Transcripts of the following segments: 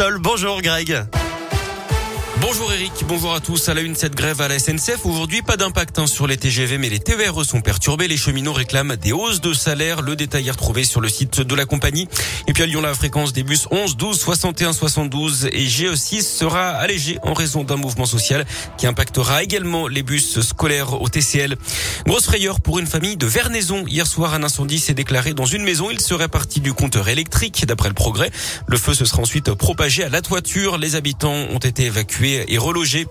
Bonjour Greg. Bonjour Eric, bonjour à tous. À la une, cette grève à la SNCF. Aujourd'hui, pas d'impact hein, sur les TGV, mais les TER sont perturbés. Les cheminots réclament des hausses de salaire. Le détail est retrouvé sur le site de la compagnie. Et puis à Lyon, la fréquence des bus 11, 12, 61, 72 et GE6 sera allégée en raison d'un mouvement social qui impactera également les bus scolaires au TCL. Grosse frayeur pour une famille de Vernaison. Hier soir, un incendie s'est déclaré dans une maison. Il serait parti du compteur électrique, d'après le progrès. Le feu se sera ensuite propagé à la toiture. Les habitants ont été évacués et relogée.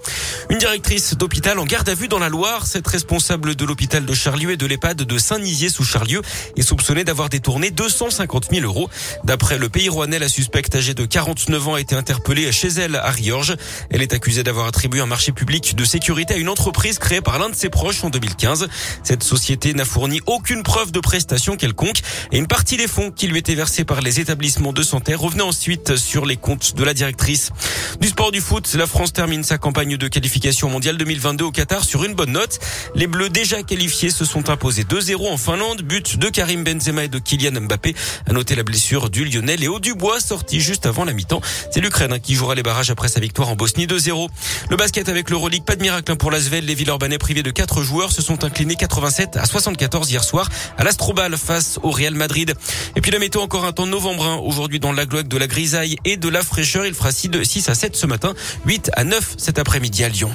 Une directrice d'hôpital en garde à vue dans la Loire. Cette responsable de l'hôpital de Charlieu et de l'EHPAD de Saint-Nizier sous Charlieu est soupçonnée d'avoir détourné 250 000 euros. D'après le pays rouennais, la suspecte âgée de 49 ans a été interpellée chez elle à Riorges. Elle est accusée d'avoir attribué un marché public de sécurité à une entreprise créée par l'un de ses proches en 2015. Cette société n'a fourni aucune preuve de prestation quelconque et une partie des fonds qui lui étaient versés par les établissements de santé revenait ensuite sur les comptes de la directrice. Du sport du foot, la France termine sa campagne de qualification mondiale 2022 au Qatar sur une bonne note. Les Bleus déjà qualifiés se sont imposés 2-0 en Finlande, but de Karim Benzema et de Kylian Mbappé. À noter la blessure du Lyonnais Léo Dubois sorti juste avant la mi-temps. C'est l'Ukraine qui jouera les barrages après sa victoire en Bosnie 2-0. Le basket avec l'Euroleague, pas de miracle pour l'Asvel. Les Villeurbanais privés de 4 joueurs se sont inclinés 87 à 74 hier soir à l'Astrobal face au Real Madrid. Et puis la météo encore un temps novembrin aujourd'hui dans la gloire de la grisaille et de la fraîcheur. Il fera 6 à 7 ce matin, 8 à 9 cet après-midi à Lyon.